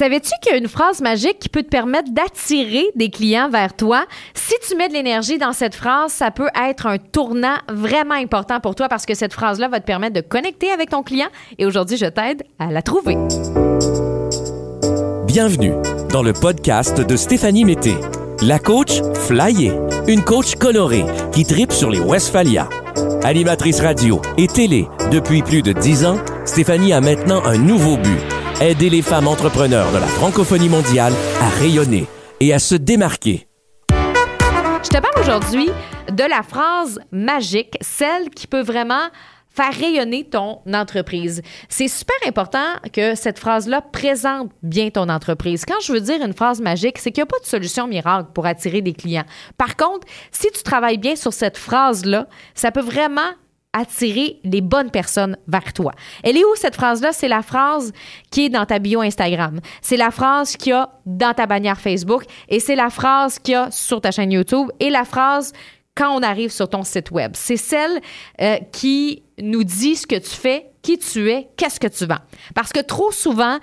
Savais-tu qu'il y a une phrase magique qui peut te permettre d'attirer des clients vers toi? Si tu mets de l'énergie dans cette phrase, ça peut être un tournant vraiment important pour toi parce que cette phrase-là va te permettre de connecter avec ton client et aujourd'hui, je t'aide à la trouver. Bienvenue dans le podcast de Stéphanie Mété, la coach flyée, une coach colorée qui tripe sur les Westphalia. Animatrice radio et télé depuis plus de dix ans, Stéphanie a maintenant un nouveau but aider les femmes entrepreneurs de la francophonie mondiale à rayonner et à se démarquer. Je te parle aujourd'hui de la phrase magique, celle qui peut vraiment faire rayonner ton entreprise. C'est super important que cette phrase-là présente bien ton entreprise. Quand je veux dire une phrase magique, c'est qu'il n'y a pas de solution miracle pour attirer des clients. Par contre, si tu travailles bien sur cette phrase-là, ça peut vraiment attirer les bonnes personnes vers toi. Elle est où cette phrase-là? C'est la phrase qui est dans ta bio Instagram. C'est la phrase qu'il y a dans ta bannière Facebook et c'est la phrase qu'il y a sur ta chaîne YouTube et la phrase quand on arrive sur ton site web. C'est celle euh, qui nous dit ce que tu fais, qui tu es, qu'est-ce que tu vends. Parce que trop souvent,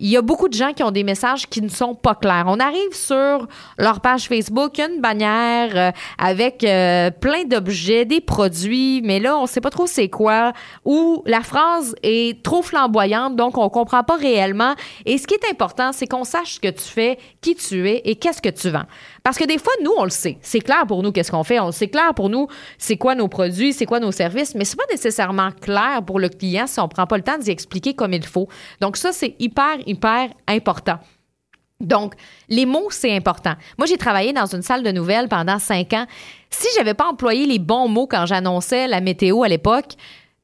il y a beaucoup de gens qui ont des messages qui ne sont pas clairs. On arrive sur leur page Facebook, une bannière euh, avec euh, plein d'objets, des produits, mais là, on ne sait pas trop c'est quoi, ou la phrase est trop flamboyante, donc on ne comprend pas réellement. Et ce qui est important, c'est qu'on sache ce que tu fais, qui tu es et qu'est-ce que tu vends. Parce que des fois, nous, on le sait. C'est clair pour nous qu'est-ce qu'on fait. On C'est clair pour nous c'est quoi nos produits, c'est quoi nos services, mais c'est pas nécessairement clair pour le client si on prend pas le temps d'y expliquer comme il faut. Donc ça, c'est hyper, hyper important. Donc, les mots, c'est important. Moi, j'ai travaillé dans une salle de nouvelles pendant cinq ans. Si j'avais pas employé les bons mots quand j'annonçais la météo à l'époque,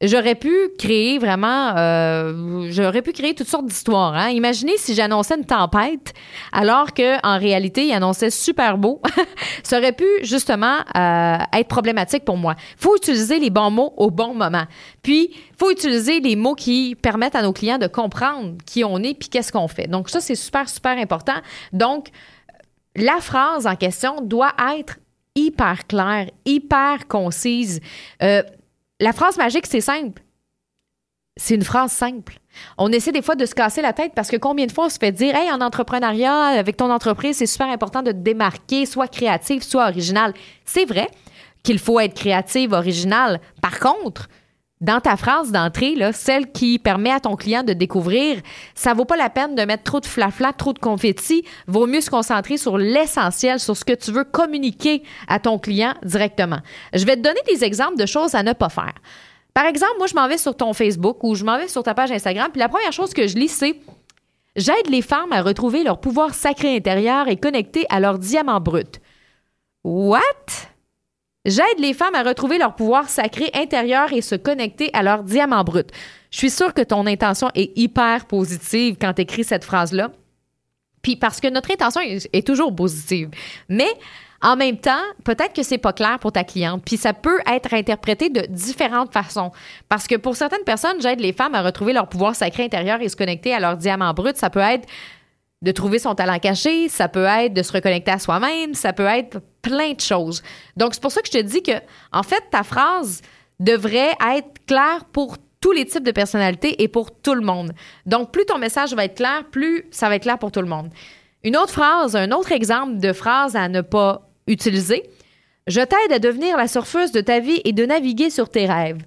J'aurais pu créer vraiment, euh, j'aurais pu créer toutes sortes d'histoires. Hein. Imaginez si j'annonçais une tempête, alors que en réalité, il annonçait super beau. Ça aurait pu justement euh, être problématique pour moi. Faut utiliser les bons mots au bon moment. Puis, faut utiliser les mots qui permettent à nos clients de comprendre qui on est puis qu'est-ce qu'on fait. Donc ça, c'est super super important. Donc la phrase en question doit être hyper claire, hyper concise. Euh, la phrase magique, c'est simple. C'est une phrase simple. On essaie des fois de se casser la tête parce que combien de fois on se fait dire Hey, en entrepreneuriat, avec ton entreprise, c'est super important de te démarquer, soit créatif, soit original. C'est vrai qu'il faut être créative, original. Par contre, dans ta phrase d'entrée, celle qui permet à ton client de découvrir, ça vaut pas la peine de mettre trop de flafla, trop de confetti. Vaut mieux se concentrer sur l'essentiel, sur ce que tu veux communiquer à ton client directement. Je vais te donner des exemples de choses à ne pas faire. Par exemple, moi, je m'en vais sur ton Facebook ou je m'en vais sur ta page Instagram, puis la première chose que je lis, c'est J'aide les femmes à retrouver leur pouvoir sacré intérieur et connecter à leur diamant brut. What? J'aide les femmes à retrouver leur pouvoir sacré intérieur et se connecter à leur diamant brut. Je suis sûre que ton intention est hyper positive quand tu écris cette phrase-là. Puis parce que notre intention est, toujours positive. Mais en même temps, peut-être que c'est pas clair pour ta cliente, puis ça peut être interprété de différentes façons. Parce que pour certaines personnes, j'aide les femmes à retrouver leur pouvoir sacré intérieur et se connecter à leur diamant brut. Ça peut être de trouver son talent caché, ça peut être de se reconnecter à soi-même, ça peut être plein de choses. Donc, c'est pour ça que je te dis que, en fait, ta phrase devrait être claire pour tous les types de personnalités et pour tout le monde. Donc, plus ton message va être clair, plus ça va être clair pour tout le monde. Une autre phrase, un autre exemple de phrase à ne pas utiliser. Je t'aide à devenir la surfeuse de ta vie et de naviguer sur tes rêves.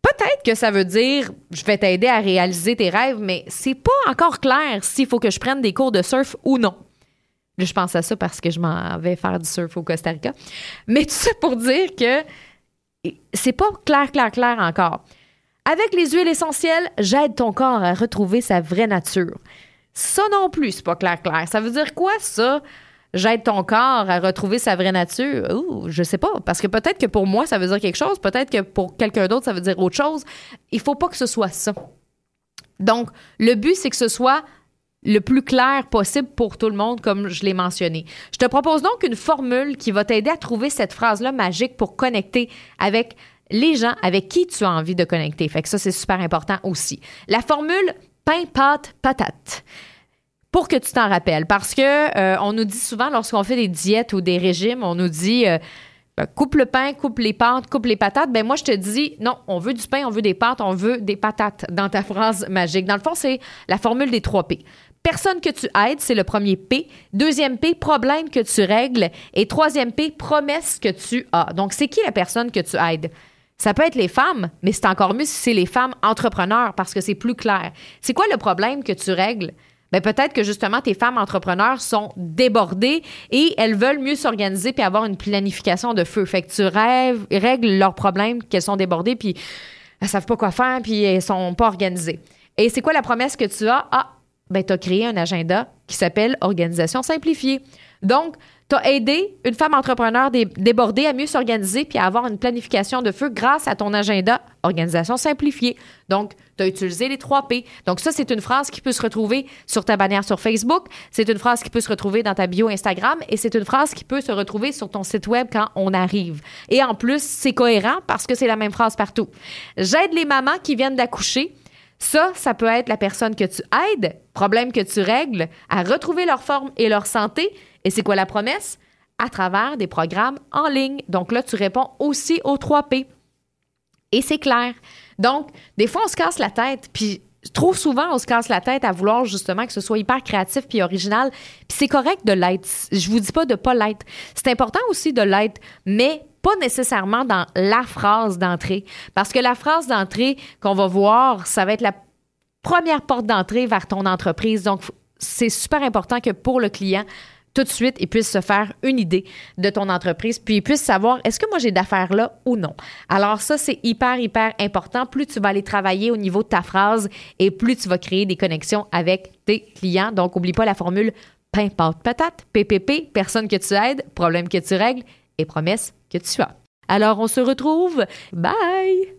Peut-être que ça veut dire je vais t'aider à réaliser tes rêves, mais c'est pas encore clair s'il faut que je prenne des cours de surf ou non. Je pense à ça parce que je m'en vais faire du surf au Costa Rica. Mais tout ça pour dire que c'est pas clair, clair, clair encore. Avec les huiles essentielles, j'aide ton corps à retrouver sa vraie nature. Ça non plus, c'est pas clair, clair. Ça veut dire quoi, ça? j'aide ton corps à retrouver sa vraie nature? Ouh, je sais pas. Parce que peut-être que pour moi, ça veut dire quelque chose. Peut-être que pour quelqu'un d'autre, ça veut dire autre chose. Il faut pas que ce soit ça. Donc, le but, c'est que ce soit le plus clair possible pour tout le monde, comme je l'ai mentionné. Je te propose donc une formule qui va t'aider à trouver cette phrase-là magique pour connecter avec les gens avec qui tu as envie de connecter. Fait que ça, c'est super important aussi. La formule pain, pâte, patate pour que tu t'en rappelles. Parce que euh, on nous dit souvent, lorsqu'on fait des diètes ou des régimes, on nous dit euh, ben, coupe le pain, coupe les pâtes, coupe les patates. Ben moi, je te dis non, on veut du pain, on veut des pâtes, on veut des patates dans ta phrase magique. Dans le fond, c'est la formule des trois P. Personne que tu aides, c'est le premier P. Deuxième P, problème que tu règles. Et troisième P, promesse que tu as. Donc, c'est qui la personne que tu aides? Ça peut être les femmes, mais c'est encore mieux si c'est les femmes entrepreneurs parce que c'est plus clair. C'est quoi le problème que tu règles? Ben peut-être que justement tes femmes entrepreneurs sont débordées et elles veulent mieux s'organiser puis avoir une planification de feu. Fait que tu règles leurs problèmes qu'elles sont débordées puis elles savent pas quoi faire puis elles sont pas organisées. Et c'est quoi la promesse que tu as? Ah, ben tu as créé un agenda qui s'appelle Organisation simplifiée. Donc, tu as aidé une femme entrepreneur débordée à mieux s'organiser puis à avoir une planification de feu grâce à ton agenda Organisation simplifiée. Donc, tu as utilisé les trois P. Donc, ça, c'est une phrase qui peut se retrouver sur ta bannière sur Facebook. C'est une phrase qui peut se retrouver dans ta bio Instagram et c'est une phrase qui peut se retrouver sur ton site web quand on arrive. Et en plus, c'est cohérent parce que c'est la même phrase partout. J'aide les mamans qui viennent d'accoucher. Ça, ça peut être la personne que tu aides, problème que tu règles, à retrouver leur forme et leur santé et c'est quoi la promesse? À travers des programmes en ligne. Donc là, tu réponds aussi aux 3 P. Et c'est clair. Donc, des fois, on se casse la tête, puis trop souvent, on se casse la tête à vouloir justement que ce soit hyper créatif puis original. Puis c'est correct de l'être. Je vous dis pas de pas l'être. C'est important aussi de l'être, mais pas nécessairement dans la phrase d'entrée. Parce que la phrase d'entrée qu'on va voir, ça va être la première porte d'entrée vers ton entreprise. Donc, c'est super important que pour le client, tout de suite, il puisse se faire une idée de ton entreprise, puis il puisse savoir est-ce que moi j'ai d'affaires là ou non? Alors ça, c'est hyper, hyper important. Plus tu vas aller travailler au niveau de ta phrase et plus tu vas créer des connexions avec tes clients. Donc, oublie pas la formule pain, pâte, patate, PPP, personne que tu aides, problème que tu règles et promesse que tu as. Alors, on se retrouve. Bye!